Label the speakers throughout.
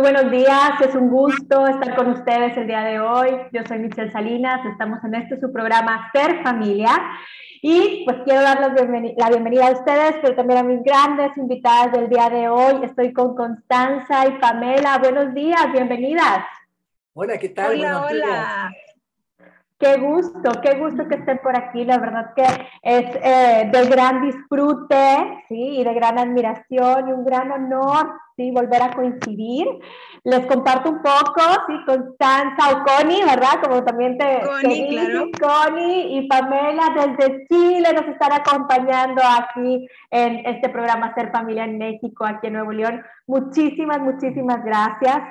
Speaker 1: Muy buenos días, es un gusto estar con ustedes el día de hoy. Yo soy Michelle Salinas, estamos en este su programa Ser Familia y pues quiero dar la bienvenida, a ustedes, pero también a mis grandes invitadas del día de hoy. Estoy con Constanza y Pamela. Buenos días, bienvenidas.
Speaker 2: Hola, ¿qué tal?
Speaker 3: Hola, hola.
Speaker 1: Qué gusto, qué gusto que estén por aquí. La verdad que es eh, de gran disfrute, sí, y de gran admiración y un gran honor, sí, volver a coincidir. Les comparto un poco, sí, Constanza o Connie, ¿verdad? Como también te,
Speaker 3: Connie, claro.
Speaker 1: Connie y Pamela desde Chile nos están acompañando aquí en este programa Ser Familia en México, aquí en Nuevo León. Muchísimas, muchísimas gracias.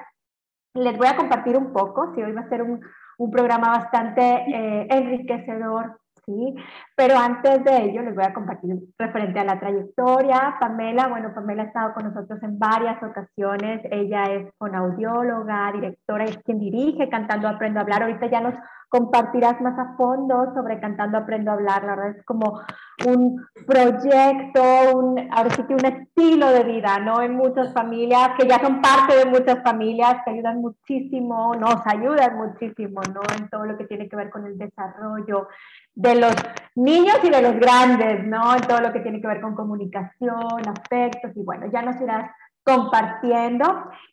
Speaker 1: Les voy a compartir un poco, sí, hoy va a ser un un programa bastante eh, enriquecedor, ¿sí? Pero antes de ello les voy a compartir referente a la trayectoria. Pamela, bueno, Pamela ha estado con nosotros en varias ocasiones. Ella es audióloga, directora, es quien dirige Cantando Aprendo a Hablar. Ahorita ya nos compartirás más a fondo sobre Cantando Aprendo a Hablar. La verdad es como un proyecto, un, ahora sí que un estilo de vida, ¿no? En muchas familias, que ya son parte de muchas familias, que ayudan muchísimo, nos ayudan muchísimo, ¿no? En todo lo que tiene que ver con el desarrollo de los niños y de los grandes, ¿no? En todo lo que tiene que ver con comunicación, afectos, y bueno, ya nos irás compartiendo.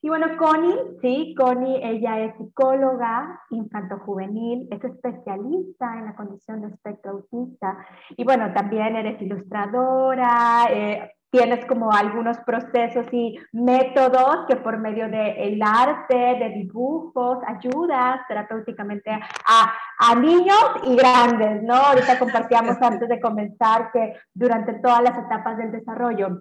Speaker 1: Y bueno, Connie, sí, Connie, ella es psicóloga infanto-juvenil, es especialista en la condición de espectro autista. Y bueno, también eres ilustradora, eh, tienes como algunos procesos y métodos que por medio del arte, de dibujos, ayudas terapéuticamente a, a, niños y grandes, ¿no? Ahorita compartíamos antes de comenzar que durante todas las etapas del desarrollo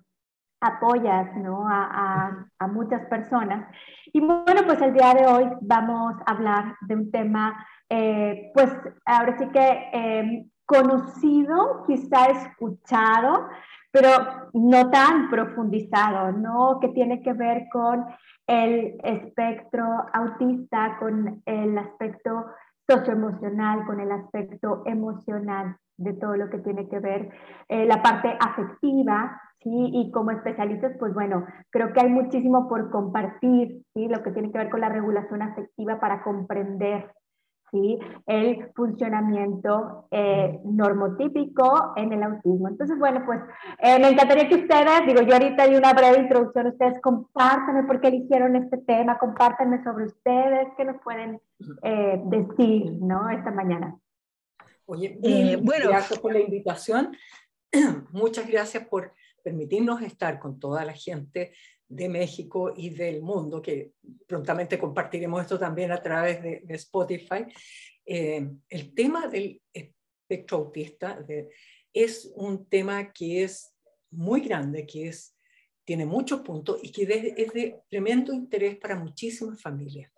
Speaker 1: apoyas ¿no? a, a, muchas personas. Y bueno, pues el día de hoy vamos a hablar de un tema, eh, pues ahora sí que eh, conocido, quizá escuchado, pero no tan profundizado, ¿no? Que tiene que ver con el espectro autista, con el aspecto socioemocional, con el aspecto emocional de todo lo que tiene que ver eh, la parte afectiva, ¿sí? Y como especialistas, pues bueno, creo que hay muchísimo por compartir, ¿sí? Lo que tiene que ver con la regulación afectiva para comprender, ¿sí? El funcionamiento eh, normotípico en el autismo. Entonces, bueno, pues eh, me encantaría que ustedes, digo, yo ahorita di una breve introducción, ustedes compártanme por qué eligieron este tema, compártanme sobre ustedes, qué nos pueden eh, decir, ¿no? Esta mañana.
Speaker 2: Oye, eh, bueno, gracias por la invitación. Muchas gracias por permitirnos estar con toda la gente de México y del mundo, que prontamente compartiremos esto también a través de, Spotify. Eh, el tema del espectro autista es un tema que es muy grande, que es, tiene muchos puntos y que es de tremendo interés para muchísimas familias.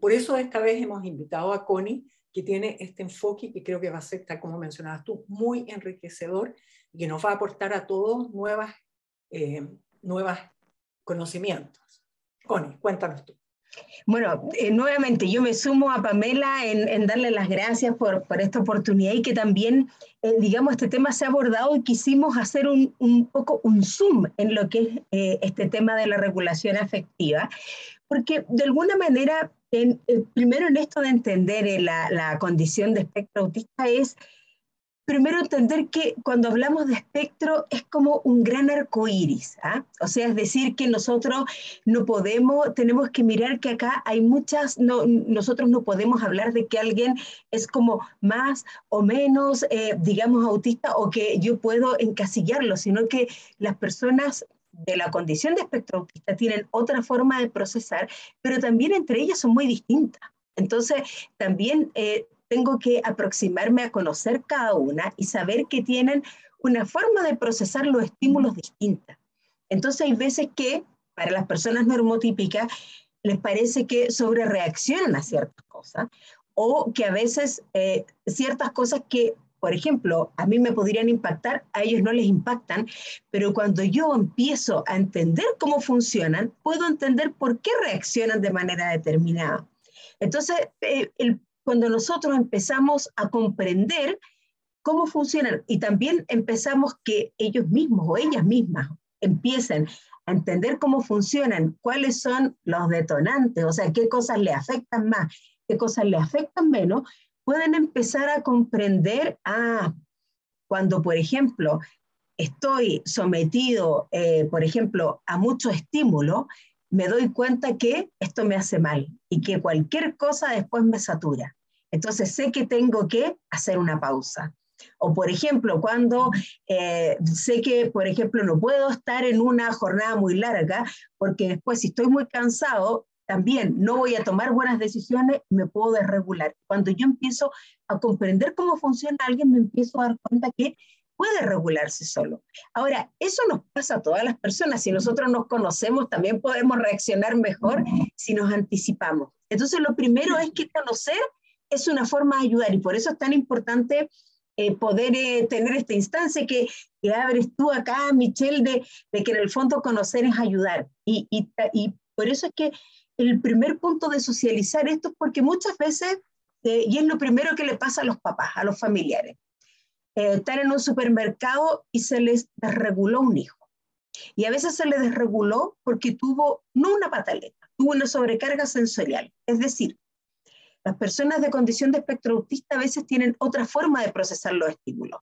Speaker 2: Por eso esta vez hemos invitado a Connie, que tiene este enfoque que creo que va a ser, tal como mencionabas tú, muy enriquecedor y que nos va a aportar a todos nuevas, eh, nuevas conocimientos. Connie, cuéntanos tú.
Speaker 3: Bueno, eh, nuevamente yo me sumo a Pamela en, darle las gracias por, por, esta oportunidad y que también, eh, digamos, este tema se ha abordado y quisimos hacer un, un poco un zoom en lo que es este tema de la regulación afectiva, porque de alguna manera eh, primero en esto de entender eh, la, condición de espectro autista es primero entender que cuando hablamos de espectro es como un gran arco iris, ¿ah? o sea, es decir, que nosotros no podemos, tenemos que mirar que acá hay muchas, no, nosotros no podemos hablar de que alguien es como más o menos, eh, digamos, autista o que yo puedo encasillarlo, sino que las personas de la condición de espectro autista tienen otra forma de procesar, pero también entre ellas son muy distintas. Entonces, también eh, tengo que aproximarme a conocer cada una y saber que tienen una forma de procesar los estímulos distinta. Entonces, hay veces que para las personas normotípicas les parece que sobre reaccionan a ciertas cosas o que a veces eh, ciertas cosas que por ejemplo, a mí me podrían impactar, a ellos no les impactan, pero cuando yo empiezo a entender cómo funcionan, puedo entender por qué reaccionan de manera determinada. Entonces, eh, cuando nosotros empezamos a comprender cómo funcionan y también empezamos que ellos mismos o ellas mismas empiecen a entender cómo funcionan, cuáles son los detonantes, o sea, qué cosas le afectan más, qué cosas le afectan menos, pueden empezar a comprender, ah, cuando, por ejemplo, estoy sometido, eh, por ejemplo, a mucho estímulo, me doy cuenta que esto me hace mal y que cualquier cosa después me satura. Entonces sé que tengo que hacer una pausa. O por ejemplo, cuando eh, sé que, por ejemplo, no puedo estar en una jornada muy larga, porque después si estoy muy cansado, también no voy a tomar buenas decisiones, me puedo desregular. Cuando yo empiezo a comprender cómo funciona alguien, me empiezo a dar cuenta que puede regularse solo. Ahora, eso nos pasa a todas las personas. Si nosotros nos conocemos, también podemos reaccionar mejor si nos anticipamos. Entonces, lo primero es que conocer es una forma de ayudar y por eso es tan importante eh, poder eh, tener esta instancia que, que, abres tú acá, Michelle, de, que en el fondo conocer es ayudar. Y, y, y, por eso es que el primer punto de socializar esto es porque muchas veces, eh, y es lo primero que le pasa a los papás, a los familiares, eh, estar en un supermercado y se les desreguló un hijo. Y a veces se le desreguló porque tuvo no una pataleta, tuvo una sobrecarga sensorial. Es decir, las personas de condición de espectro autista a veces tienen otra forma de procesar los estímulos.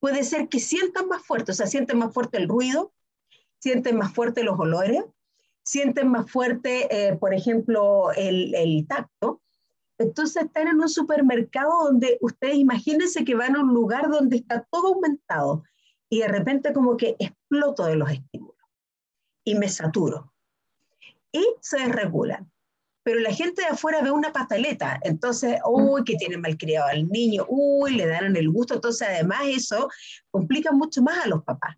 Speaker 3: Puede ser que sientan más fuerte, o sea, sienten más fuerte el ruido, sienten más fuerte los olores, sienten más fuerte, eh, por ejemplo, el, el, tacto, entonces están en un supermercado donde ustedes imagínense que van a un lugar donde está todo aumentado y de repente como que exploto de los estímulos y me saturo y se desregulan. Pero la gente de afuera ve una pataleta, entonces, uy, que tiene malcriado al niño, uy, le dan el gusto, entonces además eso complica mucho más a los papás.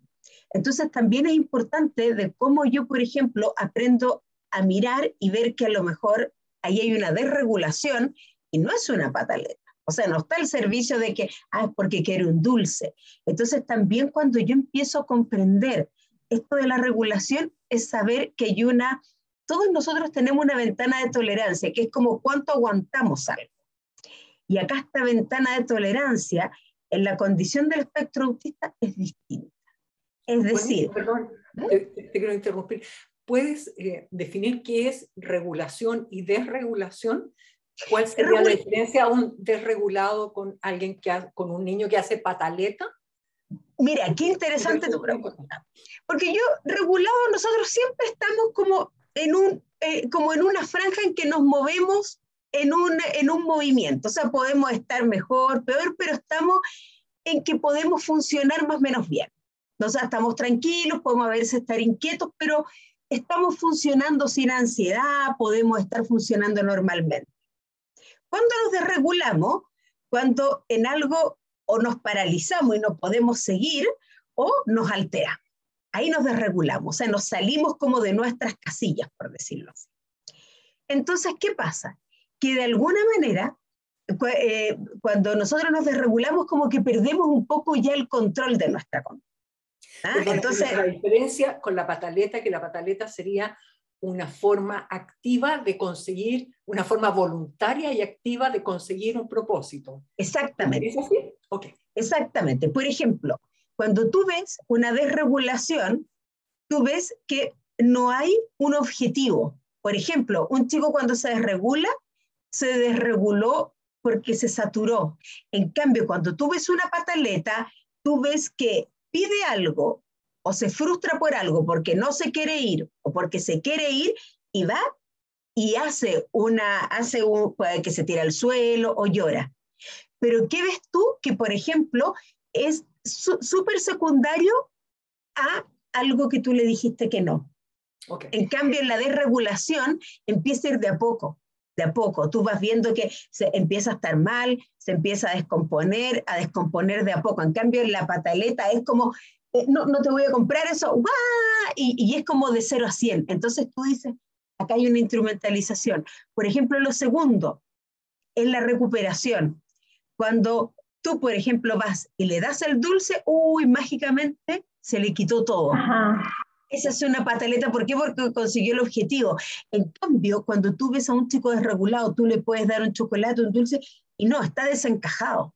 Speaker 3: Entonces también es importante de cómo yo, por ejemplo, aprendo a mirar y ver que a lo mejor ahí hay una desregulación y no es una pataleta. O sea, no está el servicio de que, ah, es porque quiere un dulce. Entonces, también cuando yo empiezo a comprender esto de la regulación, es saber que hay una, todos nosotros tenemos una ventana de tolerancia, que es como cuánto aguantamos algo. Y acá esta ventana de tolerancia, en la condición del espectro autista, es distinta. Es decir...
Speaker 2: perdón, ¿eh? te, quiero interrumpir. ¿Puedes eh, definir qué es regulación y desregulación? ¿Cuál sería la diferencia a un desregulado con alguien que con un niño que hace pataleta?
Speaker 3: Mira, qué interesante tu pregunta. Porque yo, regulado, nosotros siempre estamos como en, un, eh, como en una franja en que nos movemos en un, en un movimiento. O sea, podemos estar mejor, peor, pero estamos en que podemos funcionar más o menos bien. O sea, estamos tranquilos, podemos a veces estar inquietos, pero estamos funcionando sin ansiedad, podemos estar funcionando normalmente. Cuando nos desregulamos, cuando en algo o nos paralizamos y no podemos seguir o nos altera. Ahí nos desregulamos, o sea, nos salimos como de nuestras casillas, por decirlo así. Entonces, ¿qué pasa? Que de alguna manera, eh, cuando nosotros nos desregulamos, como que perdemos un poco ya el control de nuestra conducta.
Speaker 2: ¿Ah? Entonces, la diferencia con la pataleta, que la pataleta sería una forma activa de conseguir, una forma voluntaria y activa de conseguir un propósito.
Speaker 3: Exactamente. ¿Es así? Exactamente. Por ejemplo, cuando tú ves una desregulación, tú ves que no hay un objetivo. Por ejemplo, un chico cuando se desregula, se desreguló porque se saturó. En cambio, cuando tú ves una pataleta, tú ves que pide algo o se frustra por algo porque no se quiere ir o porque se quiere ir y va y hace una, hace un, que se tira al suelo o llora. Pero ¿qué ves tú? Que, por ejemplo, es súper secundario a algo que tú le dijiste que no. En cambio, en la desregulación empieza a ir de a poco de a poco. Tú vas viendo que se empieza a estar mal, se empieza a descomponer, a descomponer de a poco. En cambio, la pataleta es como, eh, no, no te voy a comprar eso, Y, y, es como de 0 a 100. Entonces tú dices, acá hay una instrumentalización. Por ejemplo, lo segundo es la recuperación. Cuando tú, por ejemplo, vas y le das el dulce, uy, mágicamente se le quitó todo. Esa es una pataleta, ¿por qué? Porque consiguió el objetivo. En cambio, cuando tú ves a un chico desregulado, tú le puedes dar un chocolate, un dulce, y no, está desencajado.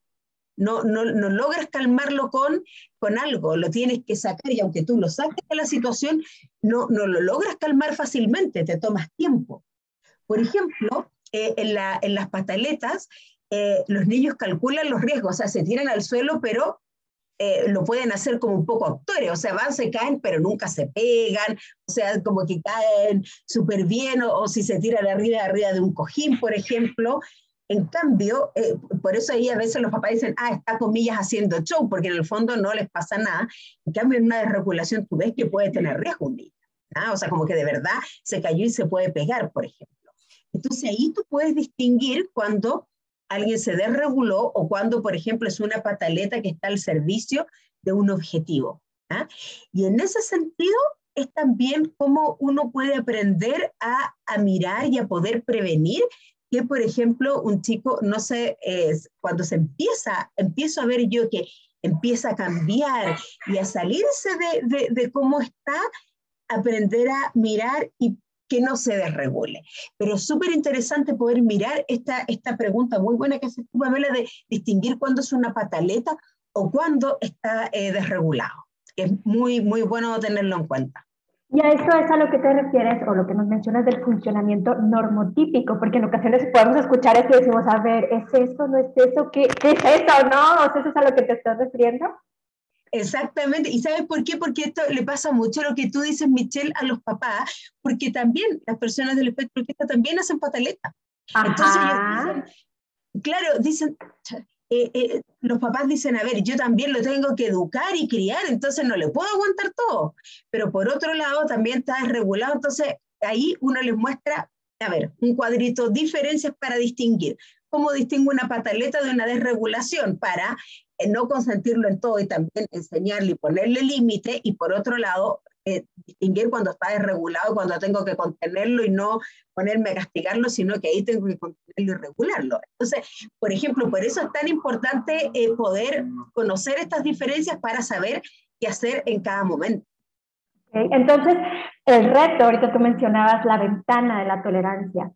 Speaker 3: no, no, no logras calmarlo con, con algo, lo tienes que sacar y aunque tú lo saques de la situación, no, no lo logras calmar fácilmente, te tomas tiempo. Por ejemplo, eh, en, la, en, las pataletas, eh, los niños calculan los riesgos, o sea, se tiran al suelo, pero eh, lo pueden hacer como un poco actores, o sea, van, se caen, pero nunca se pegan, o sea, como que caen súper bien, o, si se tiran arriba, arriba de un cojín, por ejemplo, en cambio, eh, por eso ahí a veces los papás dicen, ah, está comillas haciendo show, porque en el fondo no les pasa nada. En cambio, en una desregulación tú ves que puede tener riesgo un niño. O sea, como que de verdad se cayó y se puede pegar, por ejemplo. Entonces ahí tú puedes distinguir cuando alguien se desreguló o cuando, por ejemplo, es una pataleta que está al servicio de un objetivo. Y en ese sentido es también cómo uno puede aprender a, a mirar y a poder prevenir que, por ejemplo, un chico, no sé, es cuando se empieza, empiezo a ver yo que empieza a cambiar y a salirse de, de, cómo está, aprender a mirar y que no se desregule. Pero es súper interesante poder mirar esta, esta pregunta muy buena que hace tú, Pamela, de distinguir cuándo es una pataleta o cuándo está eh, desregulado. Es muy, muy bueno tenerlo en cuenta.
Speaker 1: Y a eso es a lo que te refieres o lo que nos mencionas del funcionamiento normotípico, porque en ocasiones podemos escuchar eso y decimos, a ver, ¿es eso, no es? ¿Qué, qué es eso, no? ¿O eso es a lo que te estás refiriendo?
Speaker 3: Exactamente. ¿Y sabes por qué? Porque esto le pasa mucho lo que tú dices, Michelle, a los papás, porque también las personas del espectro autista también hacen pataleta. Entonces dicen, claro, dicen, eh, eh, los papás dicen, a ver, yo también lo tengo que educar y criar, entonces no le puedo aguantar todo. Pero por otro lado, también está desregulado, entonces ahí uno les muestra, a ver, un cuadrito, diferencias para distinguir. ¿Cómo distingo una pataleta de una desregulación? Para eh, no consentirlo en todo y también enseñarle y ponerle límite, y por otro lado, eh, distinguir cuando está desregulado, cuando tengo que contenerlo y no ponerme a castigarlo, sino que ahí tengo que contenerlo y regularlo. Entonces, por ejemplo, por eso es tan importante eh, poder conocer estas diferencias para saber qué hacer en cada momento.
Speaker 1: Entonces, el reto, ahorita tú mencionabas la ventana de la tolerancia.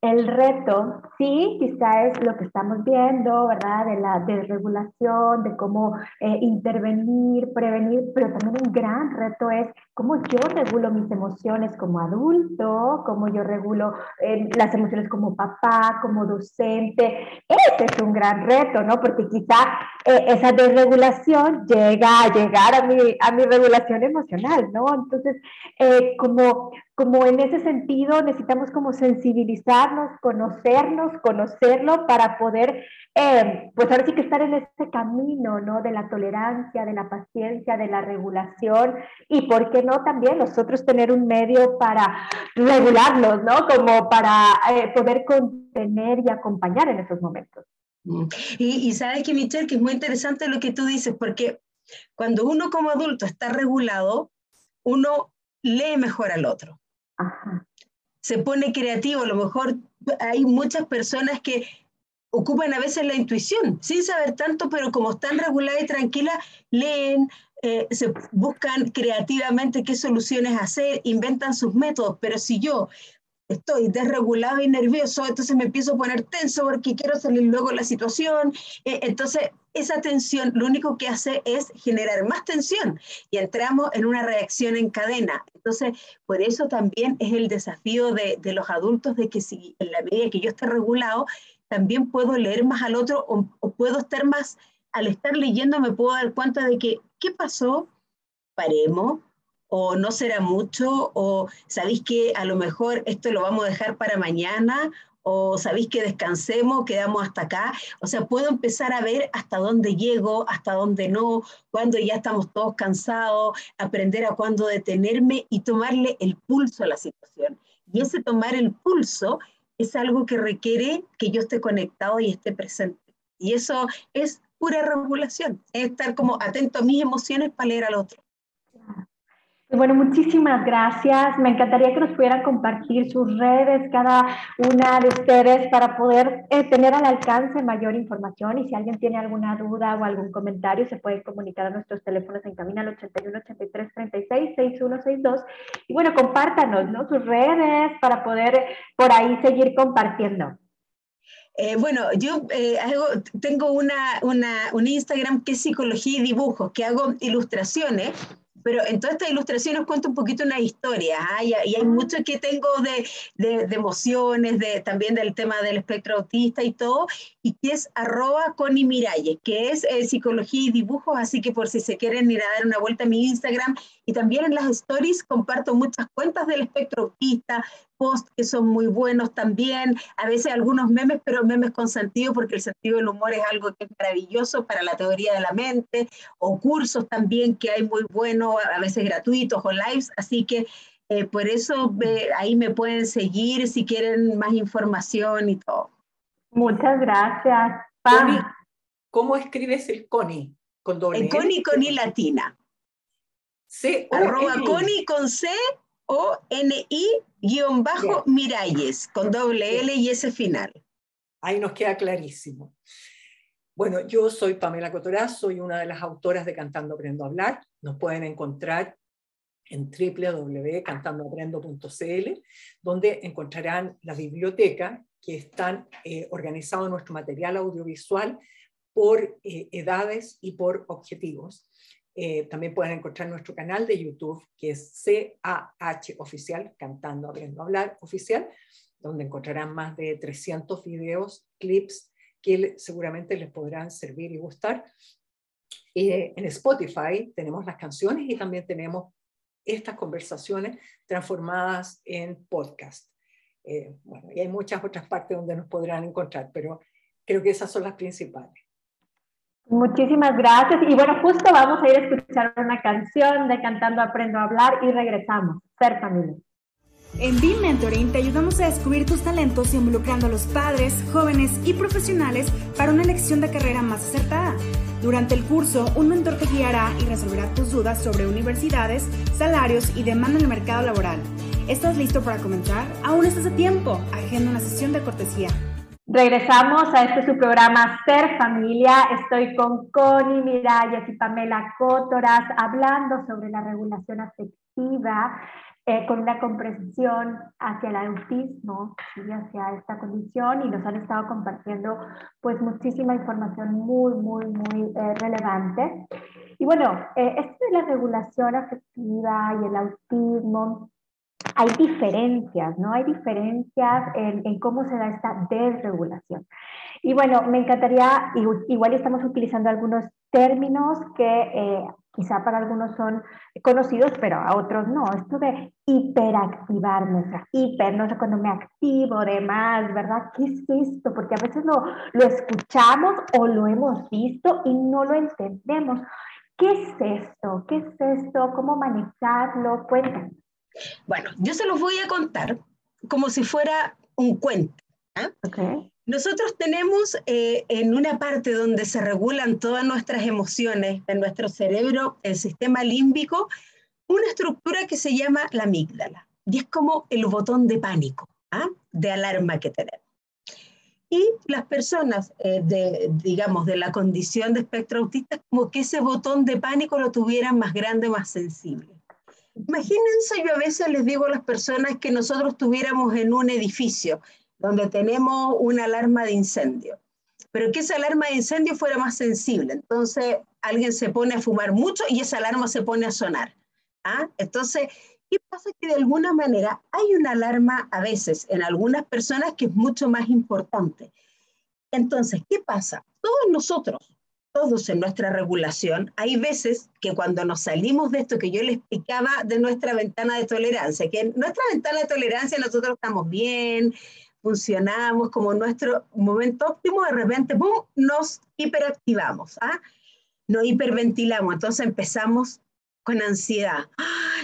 Speaker 1: El reto, sí, quizá es lo que estamos viendo, ¿verdad? De la desregulación, de cómo eh, intervenir, prevenir, pero también un gran reto es cómo yo regulo mis emociones como adulto, cómo yo regulo eh, las emociones como papá, como docente. Ese es un gran reto, ¿no? Porque quizá eh, esa desregulación llega a llegar a mi, a mi regulación emocional, ¿no? Entonces, como como en ese sentido necesitamos como sensibilizarnos, conocernos, conocerlo para poder, eh, pues ahora sí que estar en ese camino, ¿no? De la tolerancia, de la paciencia, de la regulación y, ¿por qué no también nosotros tener un medio para regularlos, ¿no? Como para eh, poder contener y acompañar en esos momentos.
Speaker 3: Mm. Y, y sabes que, Michelle, que es muy interesante lo que tú dices, porque cuando uno como adulto está regulado, uno lee mejor al otro. Se pone creativo, a lo mejor hay muchas personas que ocupan a veces la intuición, sin saber tanto, pero como están reguladas y tranquilas, leen, eh, se buscan creativamente qué soluciones hacer, inventan sus métodos, pero si yo estoy desregulado y nervioso, entonces me empiezo a poner tenso porque quiero salir luego de la situación. Eh, entonces, esa tensión lo único que hace es generar más tensión y entramos en una reacción en cadena. Entonces, por eso también es el desafío de, de los adultos de que si en la medida que yo esté regulado, también puedo leer más al otro o, o puedo estar más, al estar leyendo me puedo dar cuenta de que, ¿qué pasó? Paremos, o no será mucho, o sabéis que a lo mejor esto lo vamos a dejar para mañana, o sabéis que descansemos, quedamos hasta acá. O sea, puedo empezar a ver hasta dónde llego, hasta dónde no, cuando ya estamos todos cansados, aprender a cuándo detenerme y tomarle el pulso a la situación. Y ese tomar el pulso es algo que requiere que yo esté conectado y esté presente. Y eso es pura regulación, es estar como atento a mis emociones para leer al otro.
Speaker 1: Bueno, muchísimas gracias. Me encantaría que nos pudieran compartir sus redes, cada una de ustedes, para poder eh, tener al alcance mayor información. Y si alguien tiene alguna duda o algún comentario, se puede comunicar a nuestros teléfonos en camino al 81 83 36 6162. Y bueno, compártanos ¿no? sus redes para poder por ahí seguir compartiendo.
Speaker 3: Eh, bueno, yo eh, tengo una, una, un Instagram que es psicología y dibujos, que hago ilustraciones pero en todas estas ilustraciones cuento un poquito una historia, ¿ah? y, hay mucho que tengo de, de, emociones, de, también del tema del espectro autista y todo, y que es arroba Connie Miralles, que es eh, psicología y dibujos, así que por si se quieren ir a dar una vuelta a mi Instagram, y también en las stories comparto muchas cuentas del espectro autista, posts que son muy buenos también, a veces algunos memes, pero memes con sentido, porque el sentido del humor es algo que es maravilloso para la teoría de la mente, o cursos también que hay muy buenos, a veces gratuitos o lives, así que eh, por eso ahí me pueden seguir si quieren más información y todo.
Speaker 1: Muchas gracias.
Speaker 2: ¿Cómo escribes el CONI?
Speaker 3: Con doble el CONI, CONI latina. C Arroba CONI con C o N I guion bajo Miralles, con doble L y S final.
Speaker 2: Ahí nos queda clarísimo. Bueno, yo soy Pamela Cotoraz, soy una de las autoras de Cantando Aprendo a Hablar. Nos pueden encontrar en www.cantandoaprendo.cl, donde encontrarán la biblioteca que están eh, organizado nuestro material audiovisual por eh, edades y por objetivos. Eh, también pueden encontrar nuestro canal de YouTube, que es CAH Oficial, Cantando, Abriendo Hablar Oficial, donde encontrarán más de 300 videos, clips, que seguramente les podrán servir y gustar. Eh, en Spotify tenemos las canciones y también tenemos estas conversaciones transformadas en podcast. Eh, bueno, y hay muchas otras partes donde nos podrán encontrar, pero creo que esas son las principales.
Speaker 1: Muchísimas gracias. Y bueno, justo vamos a ir a escuchar una canción de Cantando Aprendo a Hablar y regresamos. Ser familia.
Speaker 4: En Beam Mentoring te ayudamos a descubrir tus talentos involucrando a los padres, jóvenes y profesionales para una elección de carrera más acertada. Durante el curso, un mentor te guiará y resolverá tus dudas sobre universidades, salarios y demanda en el mercado laboral. ¿Estás listo para comenzar? Aún estás a tiempo. Agenda una sesión de cortesía.
Speaker 1: Regresamos a este su programa Ser Familia. Estoy con Connie Miralles y Pamela Cótoras hablando sobre la regulación afectiva eh, con una comprensión hacia el autismo y hacia esta condición y nos han estado compartiendo pues muchísima información muy, muy, muy eh, relevante. Y bueno, eh, esto de la regulación afectiva y el autismo hay diferencias, ¿no? Hay diferencias en, cómo se da esta desregulación. Y bueno, me encantaría, igual estamos utilizando algunos términos que eh, quizá para algunos son conocidos, pero a otros no. Esto de hiperactivarme, o sea, hiper, no sé cuando me activo de más, ¿verdad? ¿Qué es esto? Porque a veces lo, lo escuchamos o lo hemos visto y no lo entendemos. ¿Qué es esto? ¿Qué es esto? ¿Cómo manejarlo? Cuéntanos.
Speaker 3: Bueno, yo se los voy a contar como si fuera un cuento. Nosotros tenemos eh, en una parte donde se regulan todas nuestras emociones en nuestro cerebro, el sistema límbico, una estructura que se llama la amígdala. Y es como el botón de pánico, ¿ah? de alarma que tenemos. Y las personas, eh, de, digamos, de la condición de espectro autista, como que ese botón de pánico lo tuvieran más grande, más sensible. Imagínense, yo a veces les digo a las personas que nosotros estuviéramos en un edificio donde tenemos una alarma de incendio, pero que esa alarma de incendio fuera más sensible. Entonces, alguien se pone a fumar mucho y esa alarma se pone a sonar. ¿ah? Entonces, ¿qué pasa? Que de alguna manera hay una alarma a veces en algunas personas que es mucho más importante. Entonces, ¿qué pasa? Todos nosotros todos en nuestra regulación, hay veces que cuando nos salimos de esto que yo le explicaba de nuestra ventana de tolerancia, que en nuestra ventana de tolerancia nosotros estamos bien, funcionamos como nuestro momento óptimo, de repente ¡pum! nos hiperactivamos, ¿ah? nos hiperventilamos, entonces empezamos con ansiedad.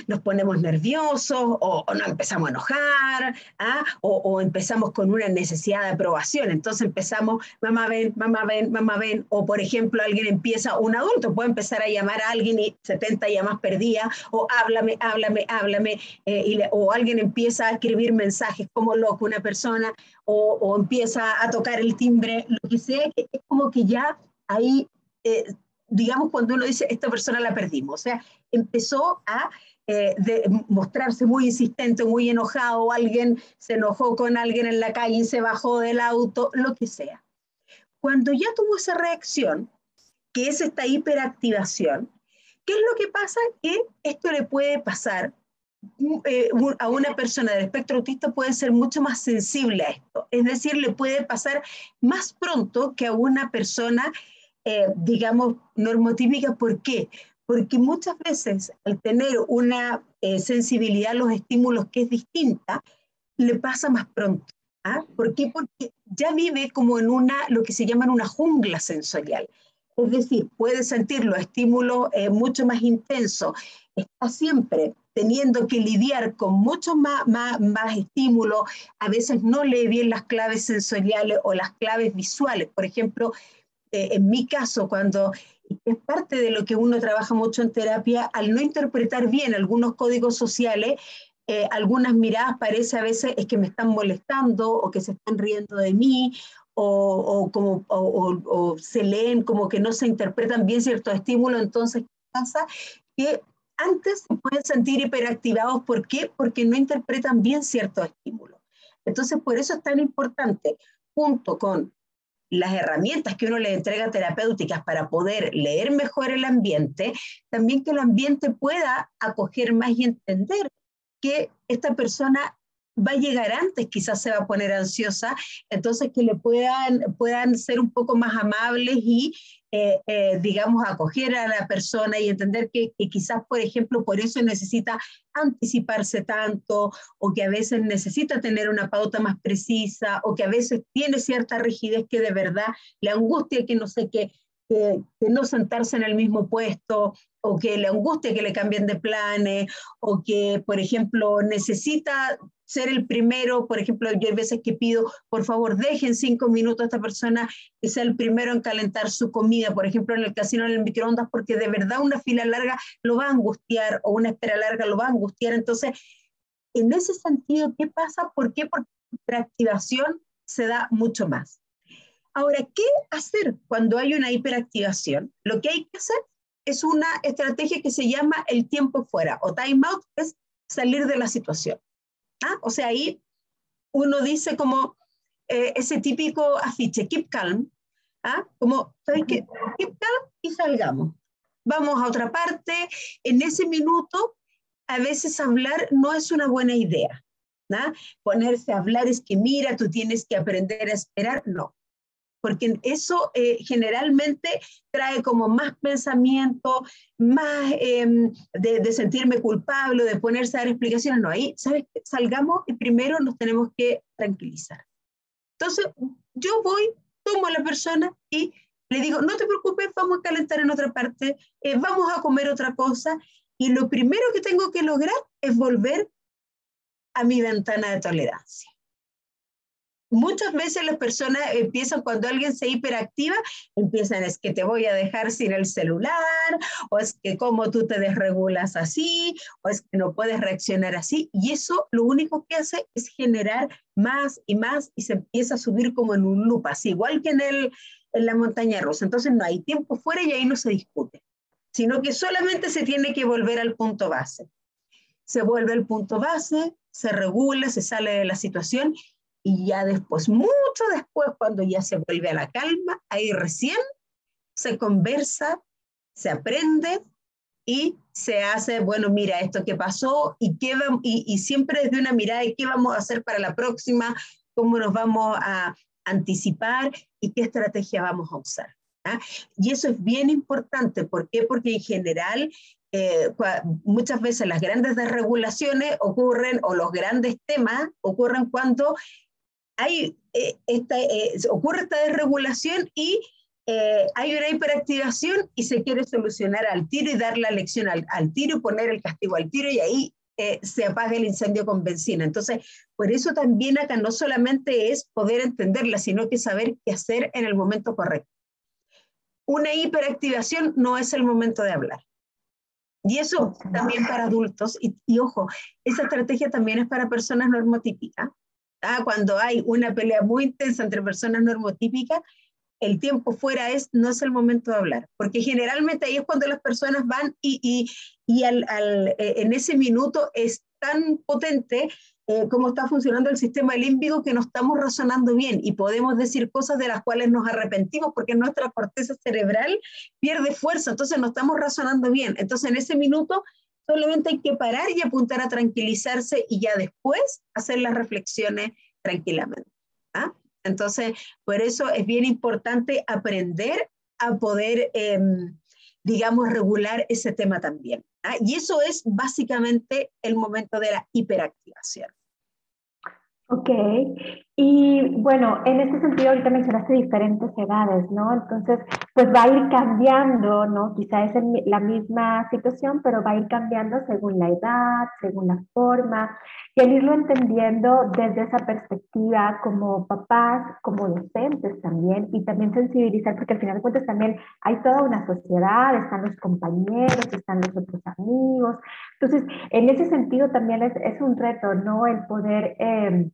Speaker 3: Nos ponemos nerviosos o, nos empezamos a enojar ¿ah? o, empezamos con una necesidad de aprobación. Entonces empezamos, mamá ven, mamá ven, mamá ven. O por ejemplo, alguien empieza, un adulto puede empezar a llamar a alguien y 70 llamadas perdidas o háblame, háblame, háblame. Eh, o alguien empieza a escribir mensajes como loco una persona o, o empieza a tocar el timbre, lo que sea, es como que ya ahí... Eh, digamos, cuando uno dice, esta persona la perdimos. O sea, empezó a eh, de mostrarse muy insistente, muy enojado, alguien se enojó con alguien en la calle y se bajó del auto, lo que sea. Cuando ya tuvo esa reacción, que es esta hiperactivación, ¿qué es lo que pasa? Que esto le puede pasar eh, a una persona del espectro autista puede ser mucho más sensible a esto. Es decir, le puede pasar más pronto que a una persona, eh, digamos, normotípica. ¿Por qué? porque muchas veces al tener una eh, sensibilidad a los estímulos que es distinta, le pasa más pronto. ¿ah? ¿Por qué? Porque ya vive como en una, lo que se llama una jungla sensorial. Es decir, puede sentir los estímulos eh, mucho más intensos, está siempre teniendo que lidiar con muchos más, más, más estímulos, a veces no lee bien las claves sensoriales o las claves visuales. Por ejemplo, eh, en mi caso, cuando es parte de lo que uno trabaja mucho en terapia, al no interpretar bien algunos códigos sociales, eh, algunas miradas parece a veces es que me están molestando o que se están riendo de mí o, como, o, se leen como que no se interpretan bien ciertos estímulos, entonces ¿qué pasa? Que antes se pueden sentir hiperactivados, ¿por qué? Porque no interpretan bien ciertos estímulos. Entonces, por eso es tan importante, junto con las herramientas que uno le entrega terapéuticas para poder leer mejor el ambiente, también que el ambiente pueda acoger más y entender que esta persona va a llegar antes, quizás se va a poner ansiosa, entonces que le puedan, puedan ser un poco más amables y, eh, eh, digamos, acoger a la persona y entender que, que, quizás, por ejemplo, por eso necesita anticiparse tanto o que a veces necesita tener una pauta más precisa o que a veces tiene cierta rigidez que de verdad le angustia que no sé qué que, no sentarse en el mismo puesto o que le angustia que le cambien de planes o que, por ejemplo, necesita ser el primero, por ejemplo, yo hay veces que pido, por favor, dejen cinco minutos a esta persona que sea el primero en calentar su comida, por ejemplo, en el casino en el microondas, porque de verdad una fila larga lo va a angustiar o una espera larga lo va a angustiar. Entonces, en ese sentido, ¿qué pasa? ¿Por qué? Porque la activación se da mucho más. Ahora, ¿qué hacer cuando hay una hiperactivación? Lo que hay que hacer es una estrategia que se llama el tiempo fuera o time out, es salir de la situación. ¿Ah? O sea, ahí uno dice como eh, ese típico afiche, keep calm, ¿ah? como, ¿sabes qué? Keep calm y salgamos. Vamos a otra parte. En ese minuto, a veces hablar no es una buena idea. ¿ah? Ponerse a hablar es que mira, tú tienes que aprender a esperar. No, porque eso eh, generalmente trae como más pensamiento, más em, de, sentirme culpable, de ponerse a dar explicaciones. No, ahí, ¿sabes? Salgamos y primero nos tenemos que tranquilizar. Entonces, yo voy, tomo a la persona y le digo, no te preocupes, vamos a calentar en otra parte, eh, vamos a comer otra cosa. Y lo primero que tengo que lograr es volver a mi ventana de tolerancia muchas veces las personas empiezan, cuando alguien se hiperactiva, empiezan, es que te voy a dejar sin el celular, o es que cómo tú te desregulas así, o es que no puedes reaccionar así. Y eso lo único que hace es generar más y más y se empieza a subir como en un loop, así igual que en, el, en la montaña rusa. Entonces no hay tiempo fuera y ahí no se discute, sino que solamente se tiene que volver al punto base. Se vuelve al punto base, se regula, se sale de la situación y ya después, mucho después, cuando ya se vuelve a la calma, ahí recién se conversa, se aprende y se hace, bueno, mira esto que pasó y, qué y, y siempre desde una mirada de qué vamos a hacer para la próxima, cómo nos vamos a anticipar y qué estrategia vamos a usar. ¿ah? Y eso es bien importante. ¿Por qué? Porque en general eh, muchas veces las grandes desregulaciones ocurren o los grandes temas ocurren cuando hay, eh, esta, eh, ocurre esta desregulación y eh, hay una hiperactivación y se quiere solucionar al tiro y dar la lección al, al tiro y poner el castigo al tiro y ahí se apaga el incendio con benzina. Entonces, por eso también acá no solamente es poder entenderla, sino que saber qué hacer en el momento correcto. Una hiperactivación no es el momento de hablar. Y eso también para adultos, y, y ojo, esa estrategia también es para personas normotípicas, cuando hay una pelea muy intensa entre personas normotípicas, el tiempo fuera es, no es el momento de hablar, porque generalmente ahí es cuando las personas van y, y, y al, al, eh, en ese minuto es tan potente eh, cómo está funcionando el sistema límbico que no estamos razonando bien y podemos decir cosas de las cuales nos arrepentimos porque nuestra corteza cerebral pierde fuerza, entonces no estamos razonando bien. Entonces en ese minuto solamente hay que parar y apuntar a tranquilizarse y ya después hacer las reflexiones tranquilamente. ¿ah? Entonces, por eso es bien importante aprender a poder, em, digamos, regular ese tema también. ¿ah? Y eso es básicamente el momento de la hiperactivación.
Speaker 1: Ok, y bueno, en este sentido ahorita mencionaste diferentes edades, ¿no? Entonces, pues va a ir cambiando, ¿no? Quizá es la misma situación, pero va a ir cambiando según la edad, según la forma, y el irlo entendiendo desde esa perspectiva como papás, como docentes también, y también sensibilizar, porque al final de cuentas también hay toda una sociedad, están los compañeros, están los otros amigos. Entonces, en ese sentido también es, es un reto, ¿no? El poder... Eh,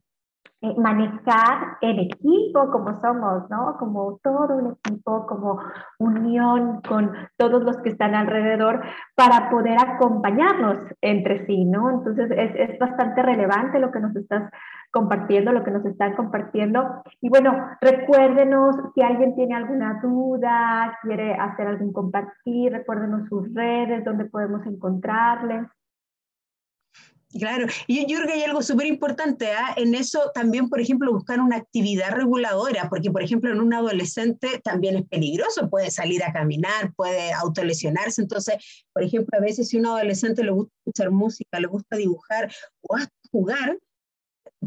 Speaker 1: eh, manejar el equipo como somos, ¿no? Como todo un equipo, como unión con todos los que están alrededor para poder acompañarnos entre sí, ¿no? Entonces es, es bastante relevante lo que nos estás compartiendo, lo que nos están compartiendo. Y bueno, recuérdenos si alguien tiene alguna duda, quiere hacer algún compartir, recuérdenos sus redes, donde podemos encontrarles.
Speaker 3: Claro, y yo creo que hay algo súper importante ¿ah? en eso también, por ejemplo, buscar una actividad reguladora, porque, por ejemplo, en un adolescente también es peligroso, puede salir a caminar, puede autolesionarse. Entonces, por ejemplo, a veces si a un adolescente le gusta escuchar música, le gusta dibujar o hasta jugar,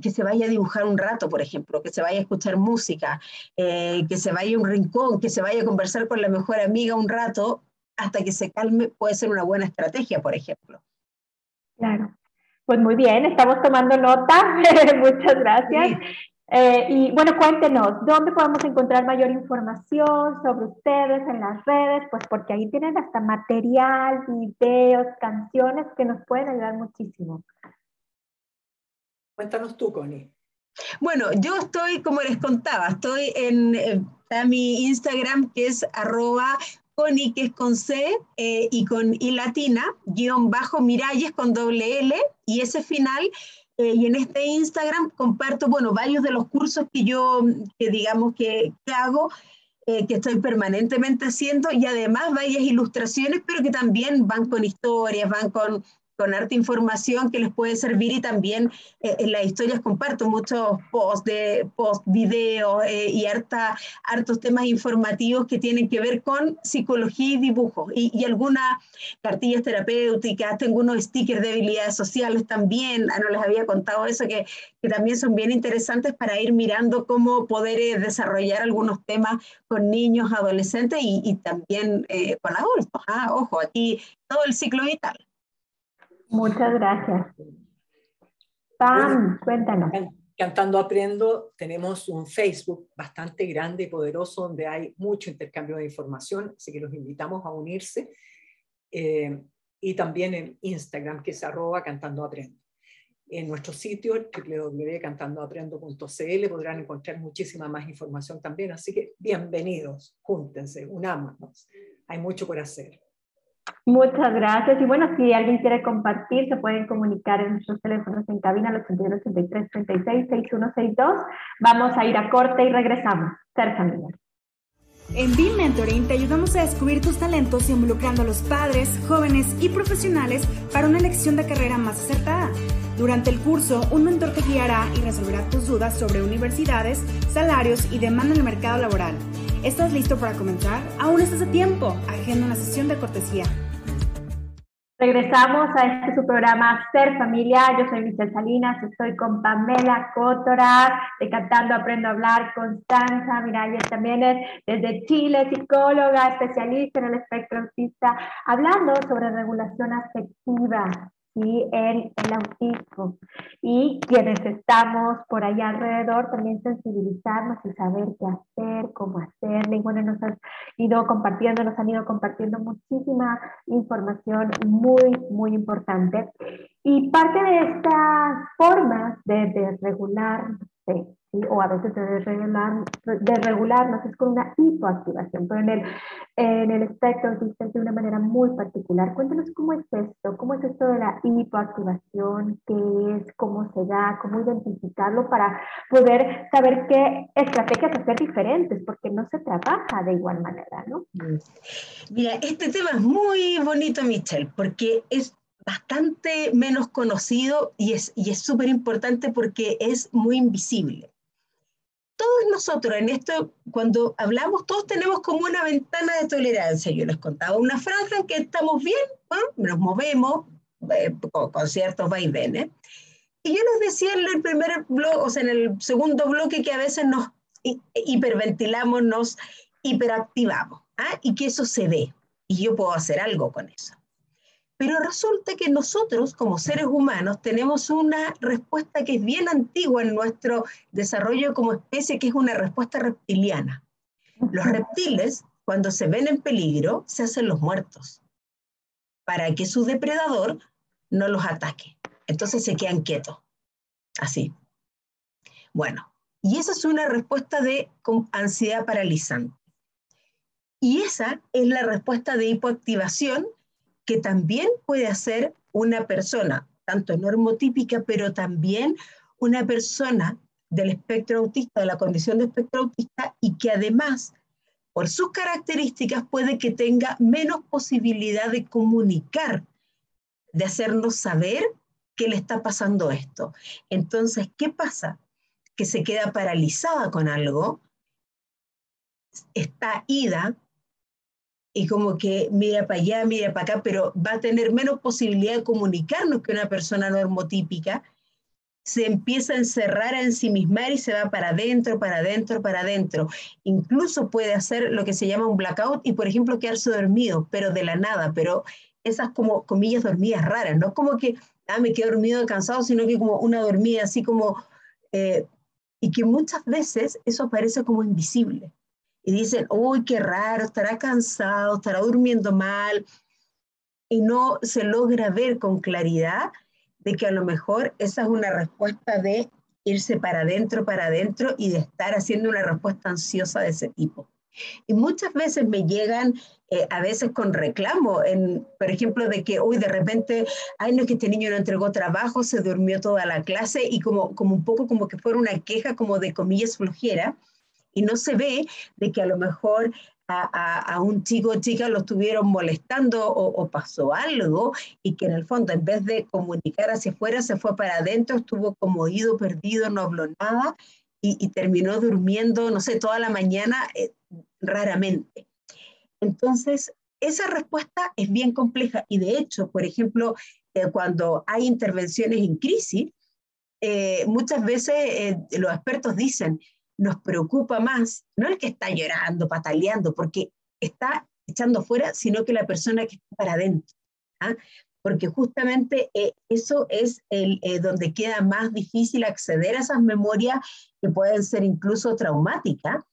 Speaker 3: que se vaya a dibujar un rato, por ejemplo, que se vaya a escuchar música, eh, que se vaya a un rincón, que se vaya a conversar con la mejor amiga un rato hasta que se calme, puede ser una buena estrategia, por ejemplo.
Speaker 1: Claro. Pues muy bien, estamos tomando nota. Muchas gracias. Eh, y bueno, cuéntenos, ¿dónde podemos encontrar mayor información sobre ustedes en las redes? Pues porque ahí tienen hasta material, videos, canciones que nos pueden ayudar muchísimo.
Speaker 2: Cuéntanos tú, Connie.
Speaker 3: Bueno, yo estoy, como les contaba, estoy en, en mi Instagram que es arroba Connie, que es con C eh, y con I latina, guion bajo Miralles con doble L y ese final. Eh, y en este Instagram comparto, bueno, varios de los cursos que yo, que digamos que, hago, eh, que estoy permanentemente haciendo y además varias ilustraciones, pero que también van con historias, van con con harta información que les puede servir y también eh, en las historias comparto muchos posts de post videos eh, y harta, hartos temas informativos que tienen que ver con psicología y dibujo y, y, algunas cartillas terapéuticas, tengo unos stickers de habilidades sociales también, ah, no les había contado eso, que, que también son bien interesantes para ir mirando cómo poder eh, desarrollar algunos temas con niños, adolescentes y, y también con adultos. Ah, ojo, aquí todo el ciclo vital.
Speaker 1: Muchas gracias. Pam, cuéntanos.
Speaker 2: Cantando Aprendo tenemos un Facebook bastante grande y poderoso donde hay mucho intercambio de información, así que los invitamos a unirse. Eh, y también en Instagram, que es arroba Cantando Aprendo. En nuestro sitio, www.cantandoaprendo.cl, podrán encontrar muchísima más información también, así que bienvenidos, júntense, unámonos. Hay mucho por hacer.
Speaker 1: Muchas gracias. Y bueno, si alguien quiere compartir, se pueden comunicar en nuestros teléfonos en cabina al 81 83 36 6162. Vamos a ir a corte y regresamos. Ser familiar.
Speaker 4: En BIM Mentoring te ayudamos a descubrir tus talentos involucrando a los padres, jóvenes y profesionales para una elección de carrera más acertada. Durante el curso, un mentor te guiará y resolverá tus dudas sobre universidades, salarios y demanda en el mercado laboral. ¿Estás listo para comenzar? Aún estás a tiempo. Agenda una sesión de cortesía.
Speaker 1: Regresamos a este su programa Ser Familia. Yo soy Michelle Salinas, estoy con Pamela Cótora de Cantando Aprendo a Hablar, Constanza Miralles también es desde Chile, psicóloga, especialista en el espectro autista, hablando sobre regulación afectiva y el, el autismo. Y quienes estamos por allá alrededor también sensibilizarnos y saber qué hacer, cómo hacerle. Y bueno, nos han ido compartiendo, nos han ido compartiendo muchísima información muy, muy importante. Y parte de estas formas de, de regular, o a veces de desregular, desregularnos, es con una hipoactivación, pero en el, en el espectro autista de una manera muy particular. Cuéntanos cómo es esto, cómo es esto de la hipoactivación, qué es, cómo se da, cómo identificarlo para poder saber qué estrategias hacer diferentes, porque no se trabaja de igual manera, ¿no?
Speaker 3: Mira, este tema es muy bonito, Michelle, porque es bastante menos conocido y es y súper importante porque es muy invisible todos nosotros en esto, cuando hablamos, todos tenemos como una ventana de tolerancia. Yo les contaba una franja en que estamos bien, nos movemos eh, con, ciertos vaivenes. Y yo les decía en el primer bloque, o sea, en el segundo bloque, que a veces nos hiperventilamos, nos hiperactivamos, ¿ah? y que eso se ve. Y yo puedo hacer algo con eso. Pero resulta que nosotros, como seres humanos, tenemos una respuesta que es bien antigua en nuestro desarrollo como especie, que es una respuesta reptiliana. Los reptiles, cuando se ven en peligro, se hacen los muertos para que su depredador no los ataque. Entonces se quedan quietos, así. Bueno, y esa es una respuesta de ansiedad paralizante. Y esa es la respuesta de hipoactivación que también puede hacer una persona, tanto normotípica, pero también una persona del espectro autista, de la condición de espectro autista, y que además, por sus características, puede que tenga menos posibilidad de comunicar, de hacernos saber que le está pasando esto. Entonces, ¿qué pasa? Que se queda paralizada con algo, está ida, y como que mira para allá, mira para acá, pero va a tener menos posibilidad de comunicarnos que una persona normotípica, se empieza a encerrar, a ensimismar y se va para adentro, para adentro, para adentro. Incluso puede hacer lo que se llama un blackout y, por ejemplo, quedarse dormido, pero de la nada, pero esas como comillas dormidas raras, no como que, ah, me quedo dormido cansado, sino que como una dormida así como, eh, y que muchas veces eso parece como invisible y dicen, uy, qué raro, estará cansado, estará durmiendo mal, y no se logra ver con claridad de que a lo mejor esa es una respuesta de irse para adentro, para adentro y de estar haciendo una respuesta ansiosa de ese tipo. Y muchas veces me llegan, eh, a veces con reclamo, en, por ejemplo, de que, uy, de repente, ay, no es que este niño no entregó trabajo, se durmió toda la clase y como, como un poco como que fuera una queja como de comillas flojera y no se ve de que a lo mejor a, un chico o chica lo estuvieron molestando o, pasó algo y que en el fondo en vez de comunicar hacia afuera se fue para adentro, estuvo como oído perdido, no habló nada y, terminó durmiendo, no sé, toda la mañana eh, raramente. Entonces, esa respuesta es bien compleja y de hecho, por ejemplo, eh, cuando hay intervenciones en crisis, eh, muchas veces los expertos dicen, nos preocupa más, no el que está llorando, pataleando, porque está echando fuera, sino que la persona que está para adentro. ¿ah? Porque justamente eh, eso es el, eh, donde queda más difícil acceder a esas memorias que pueden ser incluso traumáticas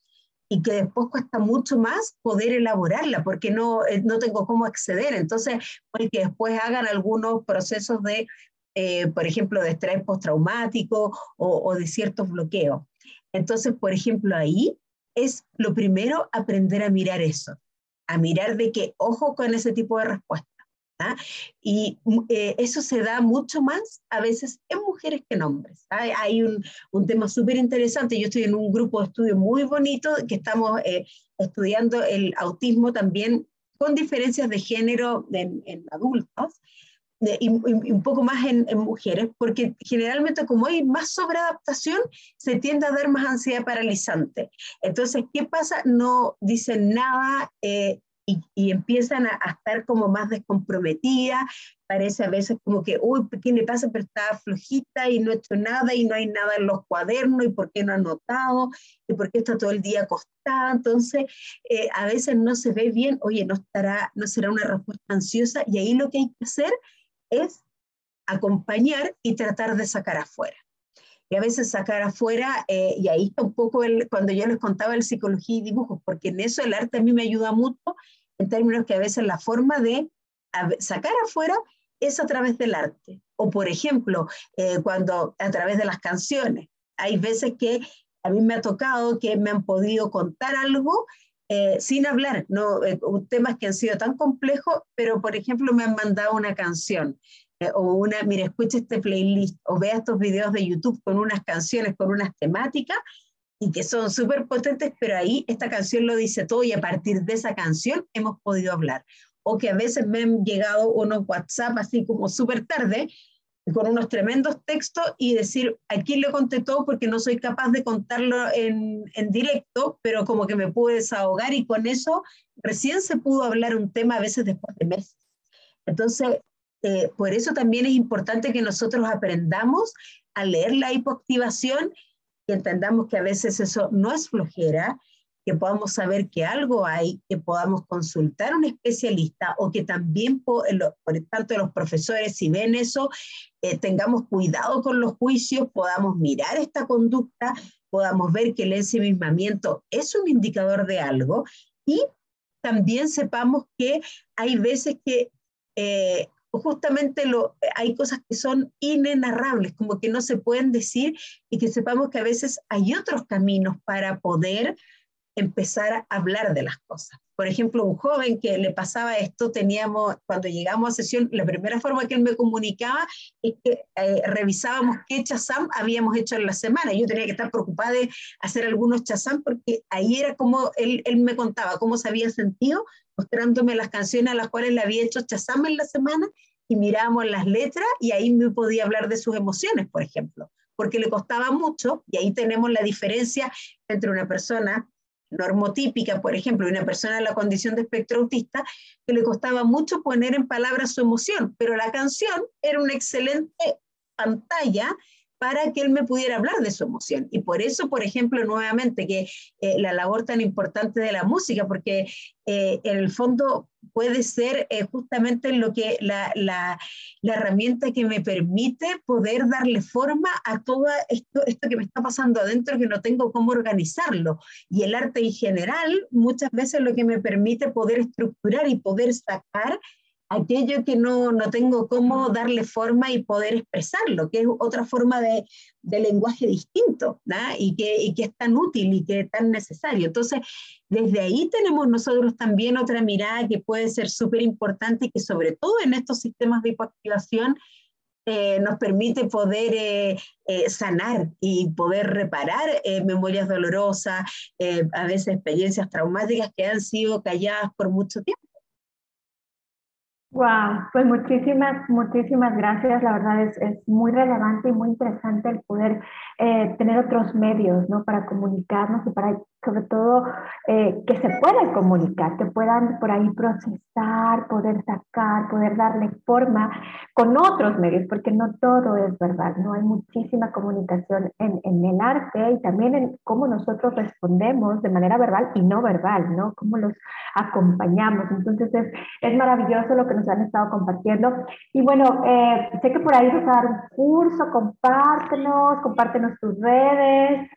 Speaker 3: y que después cuesta mucho más poder elaborarla porque no, eh, no tengo cómo acceder. Entonces, puede que después hagan algunos procesos de, por ejemplo, de estrés postraumático o, o de ciertos bloqueos. Entonces, por ejemplo, ahí es lo primero aprender a mirar eso, a mirar de qué ojo con ese tipo de respuesta. ¿ah? Y mm, eh, eso se da mucho más a veces en mujeres que en hombres. ¿ah? Hay un, un tema súper interesante. Yo estoy en un grupo de estudio muy bonito que estamos eh, estudiando el autismo también con diferencias de género en, en adultos y, un poco más en, mujeres, porque generalmente como hay más sobreadaptación, se tiende a dar más ansiedad paralizante. Entonces, ¿qué pasa? No dicen nada eh, y, empiezan a, estar como más descomprometidas, parece a veces como que, uy, ¿qué le pasa? Pero está flojita y no ha hecho nada y no hay nada en los cuadernos y por qué no ha anotado y por qué está todo el día acostada. Entonces, eh, a veces no se ve bien, oye, no, estará, no será una respuesta ansiosa y ahí lo que hay que hacer es acompañar y tratar de sacar afuera. Y a veces sacar afuera, eh, y ahí está un poco el, cuando yo les contaba el psicología y dibujos, porque en eso el arte a mí me ayuda mucho, en términos que a veces la forma de sacar afuera es a través del arte. O por ejemplo, eh, cuando a través de las canciones. Hay veces que a mí me ha tocado que me han podido contar algo eh, sin hablar, ¿no? Eh, temas que han sido tan complejos, pero por ejemplo me han mandado una canción eh, o una, mira, escucha este playlist o vea estos videos de YouTube con unas canciones, con unas temáticas y que son súper potentes, pero ahí esta canción lo dice todo y a partir de esa canción hemos podido hablar. O que a veces me han llegado unos WhatsApp así como súper tarde con unos tremendos textos y decir, aquí le conté todo porque no soy capaz de contarlo en, en, directo, pero como que me pude desahogar y con eso recién se pudo hablar un tema a veces después de meses. Entonces, eh, por eso también es importante que nosotros aprendamos a leer la hipoactivación y entendamos que a veces eso no es flojera, que podamos saber que algo hay, que podamos consultar a un especialista o que también, por, tanto, los profesores, si ven eso, eh, tengamos cuidado con los juicios, podamos mirar esta conducta, podamos ver que el ensimismamiento es un indicador de algo y también sepamos que hay veces que eh, justamente lo, hay cosas que son inenarrables, como que no se pueden decir y que sepamos que a veces hay otros caminos para poder empezar a hablar de las cosas. Por ejemplo, un joven que le pasaba esto, teníamos, cuando llegamos a sesión, la primera forma que él me comunicaba es que eh, revisábamos qué chazam habíamos hecho en la semana. Yo tenía que estar preocupada de hacer algunos chazam porque ahí era como él, él me contaba cómo se había sentido, mostrándome las canciones a las cuales le había hecho chazam en la semana y mirábamos las letras y ahí me podía hablar de sus emociones, por ejemplo, porque le costaba mucho y ahí tenemos la diferencia entre una persona normotípica, por ejemplo, una persona en la condición de espectro autista, que le costaba mucho poner en palabras su emoción, pero la canción era una excelente pantalla para que él me pudiera hablar de su emoción. Y por eso, por ejemplo, nuevamente, que eh, la labor tan importante de la música, porque eh, en el fondo puede ser eh, justamente lo que la, la, la, herramienta que me permite poder darle forma a todo esto, esto que me está pasando adentro, que no tengo cómo organizarlo. Y el arte en general muchas veces lo que me permite poder estructurar y poder sacar aquello que no, no, tengo cómo darle forma y poder expresarlo, que es otra forma de, de lenguaje distinto y que, y, que, es tan útil y que es tan necesario. Entonces, desde ahí tenemos nosotros también otra mirada que puede ser súper importante y que sobre todo en estos sistemas de hipoactivación eh, nos permite poder eh, eh, sanar y poder reparar memorias dolorosas, a veces experiencias traumáticas que han sido calladas por mucho tiempo.
Speaker 1: Wow, pues muchísimas, muchísimas gracias. La verdad es, es muy relevante y muy interesante el poder eh, tener otros medios, ¿no? Para comunicarnos y para sobre todo eh, que se puedan comunicar, que puedan por ahí procesar, poder sacar, poder darle forma con otros medios, porque no todo es verdad, ¿no? Hay muchísima comunicación en, en el arte y también en cómo nosotros respondemos de manera verbal y no verbal, ¿no? Cómo los acompañamos. Entonces es, es maravilloso lo que nos han estado compartiendo. Y bueno, eh, sé que por ahí vas a dar un curso, compártenos, compártenos tus redes.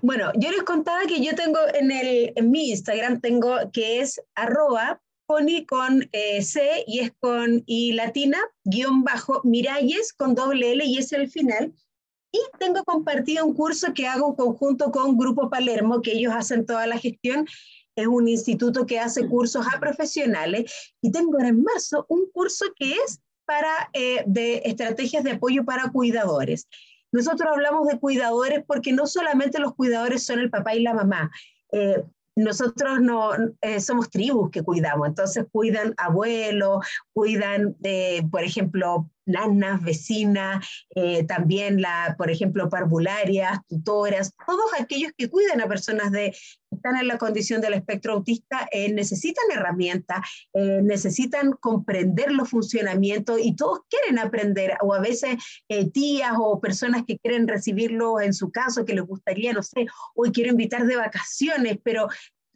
Speaker 3: Bueno, yo les contaba que yo tengo en, el, en mi Instagram, tengo que es arroba pony con eh, C y es con y latina, guion bajo, Miralles con doble L y es el final. Y tengo compartido un curso que hago en conjunto con Grupo Palermo, que ellos hacen toda la gestión. Es un instituto que hace cursos a profesionales. Y tengo en marzo un curso que es para, eh, de estrategias de apoyo para cuidadores. Nosotros hablamos de cuidadores porque no solamente los cuidadores son el papá y la mamá. Eh, nosotros no eh, somos tribus que cuidamos, entonces cuidan abuelos, cuidan, eh, por ejemplo, nanas, vecinas, eh, también, la, por ejemplo, parvularias, tutoras, todos aquellos que cuidan a personas de, que están en la condición del espectro autista eh, necesitan herramientas, eh, necesitan comprender los funcionamientos y todos quieren aprender, o a veces tías o personas que quieren recibirlo en su caso, que les gustaría, no sé, hoy quiero invitar de vacaciones, pero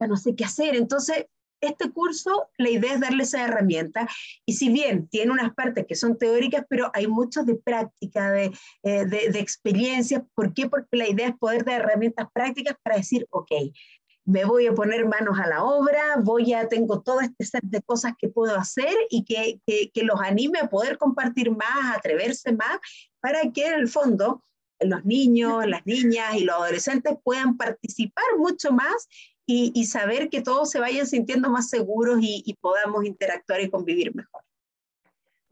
Speaker 3: no sé qué hacer. Entonces, este curso, la idea es darle esa herramienta y si bien tiene unas partes que son teóricas, pero hay muchos de práctica, de, eh, de, de experiencia. ¿Por qué? Porque la idea es poder dar herramientas prácticas para decir, ok, me voy a poner manos a la obra, voy a, tengo todo este set de cosas que puedo hacer y que, que, que los anime a poder compartir más, a atreverse más, para que en el fondo los niños, las niñas y los adolescentes puedan participar mucho más y, saber que todos se vayan sintiendo más seguros y podamos interactuar y convivir mejor.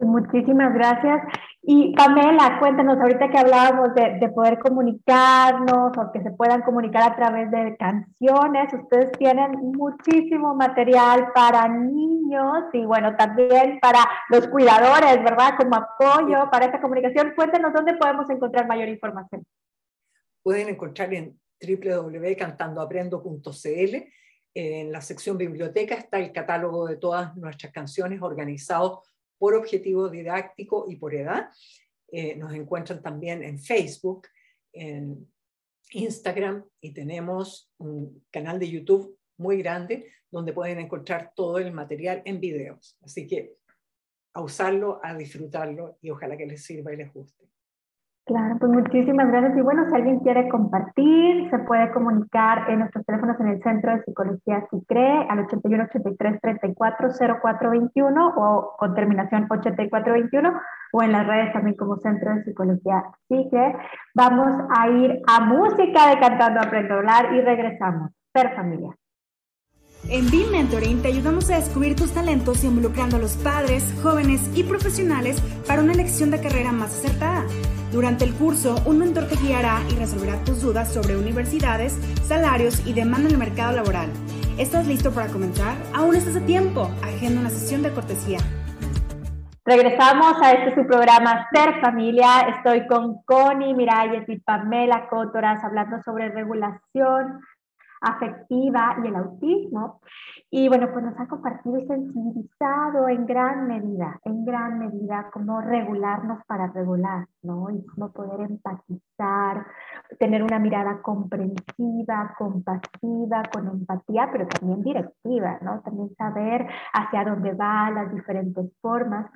Speaker 1: Muchísimas gracias. Y Pamela, cuéntanos, ahorita que hablábamos de, poder comunicarnos o que se puedan comunicar a través de canciones, ustedes tienen muchísimo material para niños y bueno, también para los cuidadores, ¿verdad? Como apoyo para esta comunicación. Cuéntanos dónde podemos encontrar mayor información.
Speaker 2: Pueden encontrar en www.cantandoaprendo.cl. En la sección biblioteca está el catálogo de todas nuestras canciones organizados por objetivo didáctico y por edad. Eh, nos encuentran también en Facebook, en Instagram y tenemos un canal de YouTube muy grande donde pueden encontrar todo el material en videos. Así que a usarlo, a disfrutarlo y ojalá que les sirva y les guste.
Speaker 1: Claro, pues muchísimas gracias. Y bueno, si alguien quiere compartir, se puede comunicar en nuestros teléfonos en el Centro de Psicología SICRE al 81 83 34 0421 o con terminación 8421 o en las redes también como Centro de Psicología SICRE. Vamos a ir a música de Cantando Aprendo a Hablar y regresamos. Ser familia.
Speaker 4: En BIM Mentoring te ayudamos a descubrir tus talentos involucrando a los padres, jóvenes y profesionales para una elección de carrera más acertada. Durante el curso, un mentor te guiará y resolverá tus dudas sobre universidades, salarios y demanda en el mercado laboral. ¿Estás listo para comenzar? Aún estás a tiempo. Agenda una sesión de cortesía.
Speaker 1: Regresamos a este su programa Ser Familia. Estoy con Connie Miralles y Pamela Cótoras hablando sobre regulación afectiva y el autismo. Y bueno, pues nos ha compartido y sensibilizado en gran medida, en gran medida, cómo regularnos para regular, ¿no? Y cómo poder empatizar, tener una mirada comprensiva, compasiva, con empatía, pero también directiva, ¿no? También saber hacia dónde va, las diferentes formas.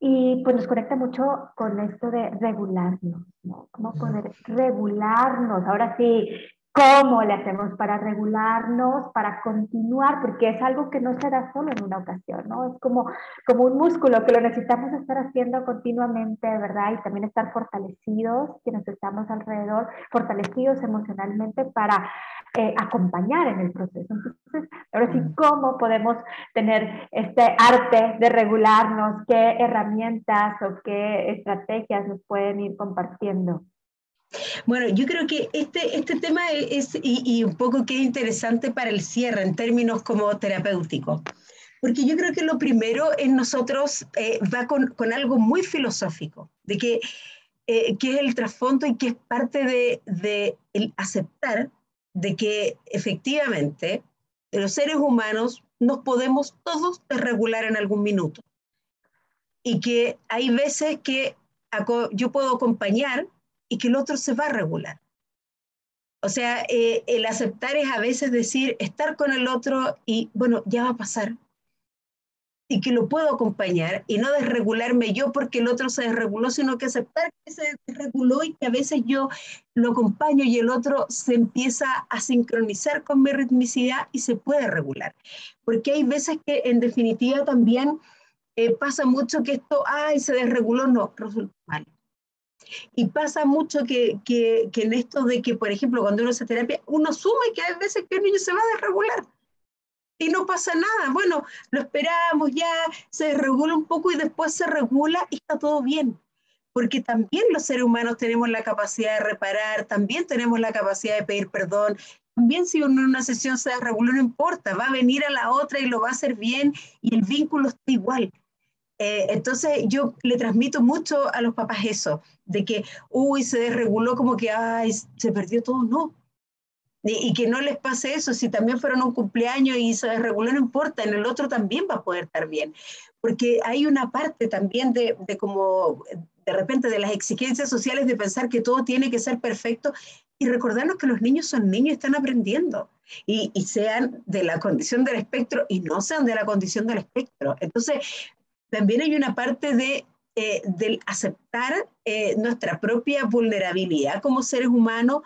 Speaker 1: Y pues nos conecta mucho con esto de regularnos, ¿no? Cómo poder regularnos. Ahora sí, ¿Cómo le hacemos para regularnos, para continuar? Porque es algo que no se da solo en una ocasión, ¿no? Es como, como un músculo que lo necesitamos estar haciendo continuamente, ¿verdad? Y también estar fortalecidos, quienes estamos alrededor, fortalecidos emocionalmente para eh, acompañar en el proceso. Entonces, ahora sí, ¿cómo podemos tener este arte de regularnos? ¿Qué herramientas o qué estrategias nos pueden ir compartiendo?
Speaker 3: Bueno, yo creo que este, este tema es, y, un poco que es interesante para el cierre en términos como terapéuticos, porque yo creo que lo primero en nosotros eh, va con, con, algo muy filosófico, de que, eh, que, es el trasfondo y que es parte de, de el aceptar de que efectivamente los seres humanos nos podemos todos desregular en algún minuto. Y que hay veces que yo puedo acompañar y que el otro se va a regular. O sea, eh, el aceptar es a veces decir, estar con el otro y, bueno, ya va a pasar. Y que lo puedo acompañar y no desregularme yo porque el otro se desreguló, sino que aceptar que se desreguló y que a veces yo lo acompaño y el otro se empieza a sincronizar con mi ritmicidad y se puede regular. Porque hay veces que en definitiva también eh, pasa mucho que esto, ay, se desreguló, no, resulta mal y pasa mucho que, que, que, en esto de que, por ejemplo, cuando uno hace terapia, uno asume que hay veces que el niño se va a desregular y no pasa nada. Bueno, lo esperamos ya, se desregula un poco y después se regula y está todo bien. Porque también los seres humanos tenemos la capacidad de reparar, también tenemos la capacidad de pedir perdón. También si uno en una sesión se desregula, no importa, va a venir a la otra y lo va a hacer bien y el vínculo está igual. Eh, entonces yo le transmito mucho a los papás eso, de que, uy, se desreguló como que, ay, se perdió todo, no. Y, que no les pase eso, si también fueron un cumpleaños y se desreguló, no importa, en el otro también va a poder estar bien. Porque hay una parte también de, de como, de repente, de las exigencias sociales de pensar que todo tiene que ser perfecto y recordarnos que los niños son niños están aprendiendo. Y, sean de la condición del espectro y no sean de la condición del espectro. Entonces, también hay una parte de, eh, del aceptar eh, nuestra propia vulnerabilidad como seres humanos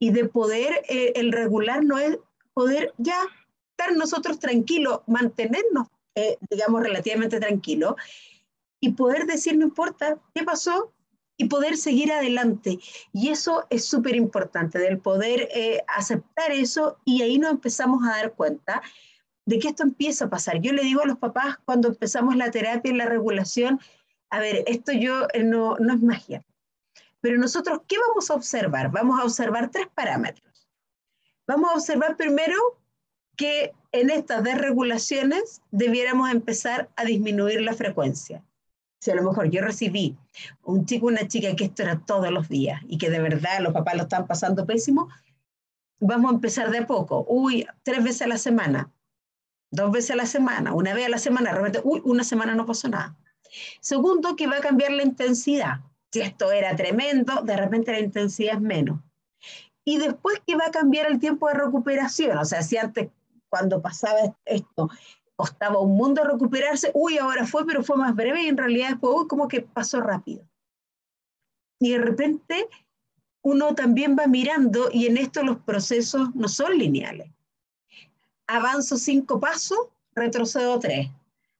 Speaker 3: y de poder, eh, el regular no es poder ya estar nosotros tranquilos, mantenernos, digamos, relativamente tranquilos y poder decir, no importa, ¿qué pasó? y poder seguir adelante. Y eso es súper importante, del poder eh, aceptar eso y ahí nos empezamos a dar cuenta de que esto empieza a pasar. Yo le digo a los papás cuando empezamos la terapia y la regulación, a ver, esto yo eh, no, no es magia, pero nosotros, ¿qué vamos a observar? Vamos a observar tres parámetros. Vamos a observar primero que en estas desregulaciones debiéramos empezar a disminuir la frecuencia. Si a lo mejor yo recibí un chico, una chica que esto era todos los días y que de verdad los papás lo están pasando pésimo, vamos a empezar de a poco. Uy, tres veces a la semana, dos veces a la semana, una vez a la semana, realmente, uy, una semana no pasó nada. Segundo, que va a cambiar la intensidad. Si esto era tremendo, de repente la intensidad es menos. Y después que va a cambiar el tiempo de recuperación. O sea, si antes, cuando pasaba esto, costaba un mundo recuperarse, uy, ahora fue, pero fue más breve y en realidad después, uy, como que pasó rápido. Y de repente uno también va mirando y en esto los procesos no son lineales. Avanzo cinco pasos, retrocedo tres.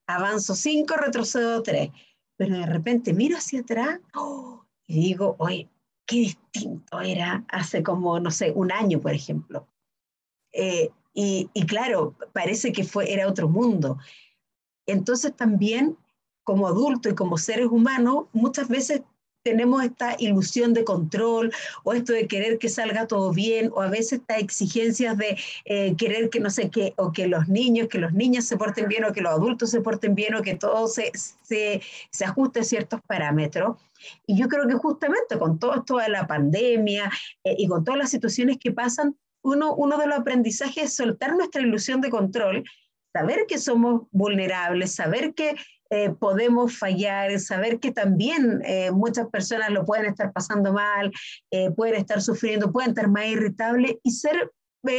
Speaker 3: Avanzo cinco, retrocedo tres. Pero de repente miro hacia atrás ¡oh! y digo, oye, qué distinto era hace como, no sé, un año, por ejemplo. Eh, y, claro, parece que fue, era otro mundo. Entonces también, como adultos y como seres humanos, muchas veces tenemos esta ilusión de control o esto de querer que salga todo bien o a veces estas exigencias de eh, querer que no sé qué o que los niños, que los niños se porten bien o que los adultos se porten bien o que todo se, se, se ajuste a ciertos parámetros. Y yo creo que justamente con todo esto de la pandemia eh, y con todas las situaciones que pasan, uno, de los aprendizajes es soltar nuestra ilusión de control, saber que somos vulnerables, saber que eh, podemos fallar, saber que también eh, muchas personas lo pueden estar pasando mal, eh, pueden estar sufriendo, pueden estar más irritables y ser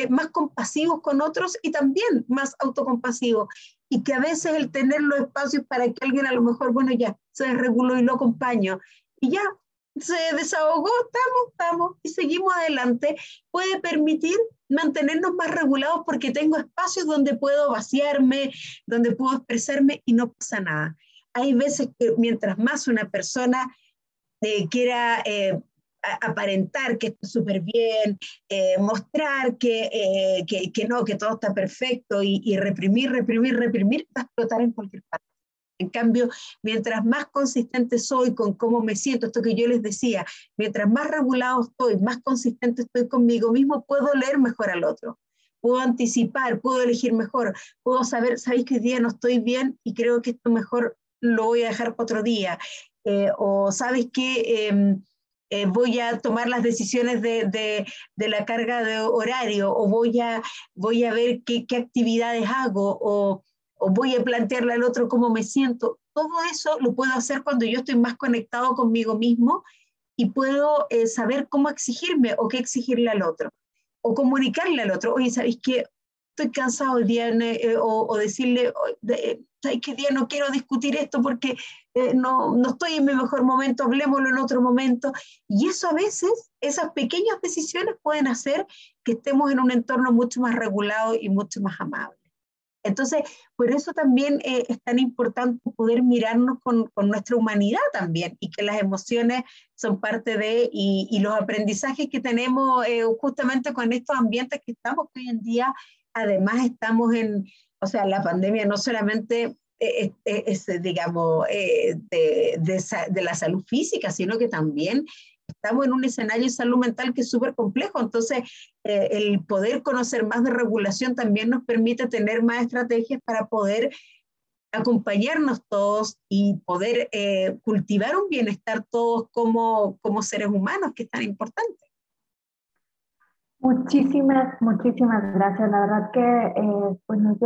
Speaker 3: más compasivos con otros y también más autocompasivos. Y que a veces el tener los espacios para que alguien a lo mejor, bueno, ya se desreguló y lo acompaño. Y ya, se desahogó, estamos, estamos, y seguimos adelante, puede permitir mantenernos más regulados porque tengo espacios donde puedo vaciarme, donde puedo expresarme y no pasa nada. Hay veces que mientras más una persona eh, quiera eh, aparentar que está súper bien, eh, mostrar que, que, que, no, que todo está perfecto y, y reprimir, reprimir, reprimir, va a explotar en cualquier parte. En cambio, mientras más consistente soy con cómo me siento, esto que yo les decía, mientras más regulado estoy, más consistente estoy conmigo mismo, puedo leer mejor al otro, puedo anticipar, puedo elegir mejor, puedo saber, sabéis que hoy día no estoy bien y creo que esto mejor lo voy a dejar para otro día, eh, o sabes que em, eh, voy a tomar las decisiones de, de, la carga de horario, o voy a, voy a ver qué, qué actividades hago, o o voy a plantearle al otro cómo me siento. Todo eso lo puedo hacer cuando yo estoy más conectado conmigo mismo y puedo eh, saber cómo exigirme o qué exigirle al otro. O comunicarle al otro, oye, ¿sabéis qué? Estoy cansado el día, eh, o, decirle, ¿sabéis qué día no quiero discutir esto porque eh, no, no estoy en mi mejor momento, hablemoslo en otro momento? Y eso a veces, esas pequeñas decisiones pueden hacer que estemos en un entorno mucho más regulado y mucho más amable. Entonces, por eso también eh, es tan importante poder mirarnos con, nuestra humanidad también y que las emociones son parte de, y, los aprendizajes que tenemos eh, justamente con estos ambientes que estamos hoy en día, además estamos en, o sea, la pandemia no solamente eh, es, digamos, de, de, la salud física, sino que también estamos en un escenario de salud mental que es súper complejo, entonces eh, el poder conocer más de regulación también nos permite tener más estrategias para poder acompañarnos todos y poder eh, cultivar un bienestar todos como, como seres humanos, que es tan importante.
Speaker 1: Muchísimas, muchísimas gracias. La verdad que eh, pues nos,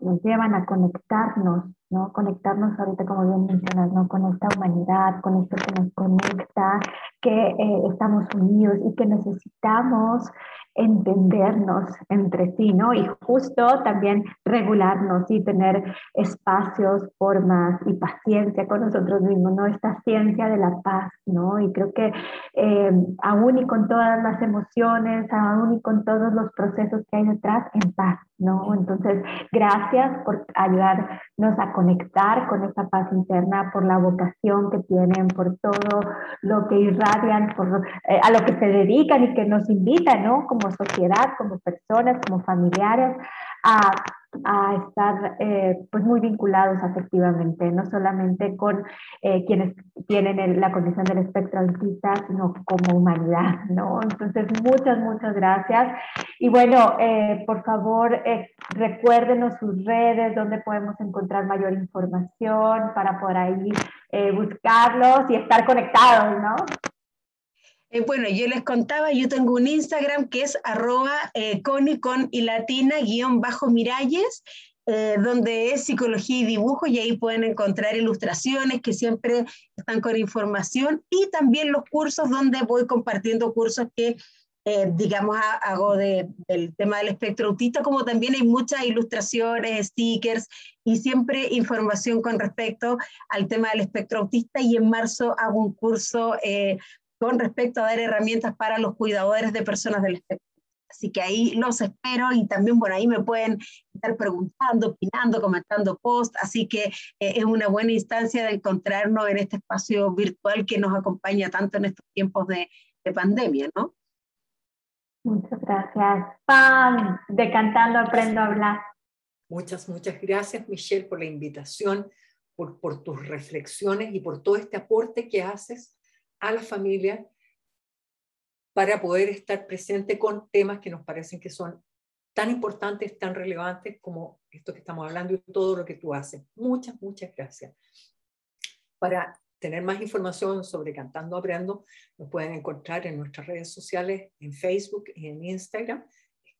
Speaker 1: nos llevan a conectarnos, ¿no? Conectarnos ahorita, como bien mencionas, ¿no? Con esta humanidad, con esto que nos conecta que eh, estamos unidos y que necesitamos entendernos entre sí, ¿no? Y justo también regularnos y tener espacios, formas y paciencia con nosotros mismos, ¿no? Esta ciencia de la paz, ¿no? Y creo que eh, aún y con todas las emociones, aún y con todos los procesos que hay detrás, en paz, ¿no? Entonces, gracias por ayudarnos a conectar con esa paz interna, por la vocación que tienen, por todo lo que irradian, por, eh, a lo que se dedican y que nos invitan, ¿no? Como sociedad, como personas, como familiares, a, a estar eh, pues muy vinculados afectivamente, no solamente con eh, quienes tienen la condición del espectro autista, sino como humanidad, ¿no? Entonces, muchas, muchas gracias. Y bueno, eh, por favor, recuérdenos sus redes, donde podemos encontrar mayor información para por ahí buscarlos y estar conectados, ¿no?
Speaker 3: Eh, bueno, yo les contaba, yo tengo un Instagram que es arroba eh, con y latina guion bajo miralles, eh, donde es psicología y dibujo y ahí pueden encontrar ilustraciones que siempre están con información y también los cursos donde voy compartiendo cursos que digamos, hago del tema del espectro autista, como también hay muchas ilustraciones, stickers y siempre información con respecto al tema del espectro autista. Y en marzo hago un curso con respecto a dar herramientas para los cuidadores de personas del espectro. Así que ahí los espero y también por ahí me pueden estar preguntando, opinando, comentando post. Así que eh, es una buena instancia de encontrarnos en este espacio virtual que nos acompaña tanto en estos tiempos de, de pandemia, ¿no?
Speaker 1: Muchas gracias. Pam, de Cantando Aprendo a Hablar.
Speaker 2: Muchas, muchas gracias, Michelle, por la invitación, por, por tus reflexiones y por todo este aporte que haces a la familia para poder estar presente con temas que nos parecen que son tan importantes, tan relevantes como esto que estamos hablando y todo lo que tú haces. Muchas, muchas gracias. Para tener más información sobre Cantando Aprendo, nos pueden encontrar en nuestras redes sociales, en Facebook y en Instagram,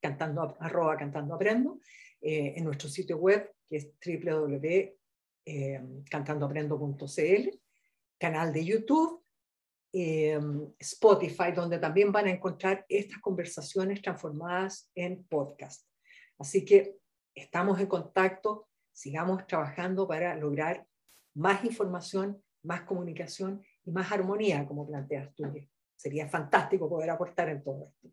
Speaker 2: cantando, arroba Cantando Aprendo, eh, en nuestro sitio web, que es www.cantandoaprendo.cl, eh, canal de YouTube Em, Spotify, donde también van a encontrar estas conversaciones transformadas en podcast. Así que estamos en contacto, sigamos trabajando para lograr más información, más comunicación y más armonía, como planteas tú. Sería fantástico poder aportar en todo esto.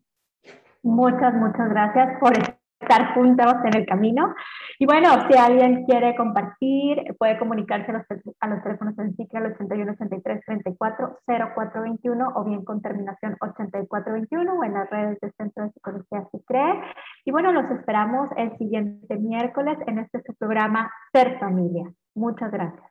Speaker 1: Muchas, muchas gracias por estar juntos en el camino. Y bueno, si alguien quiere compartir, puede comunicarse a los, a los teléfonos en ciclo al 81 83 34 0421 o bien con terminación 8421 o en las redes del Centro de Psicología CICRE. Y bueno, los esperamos el siguiente miércoles en este programa Ser Familia. Muchas gracias.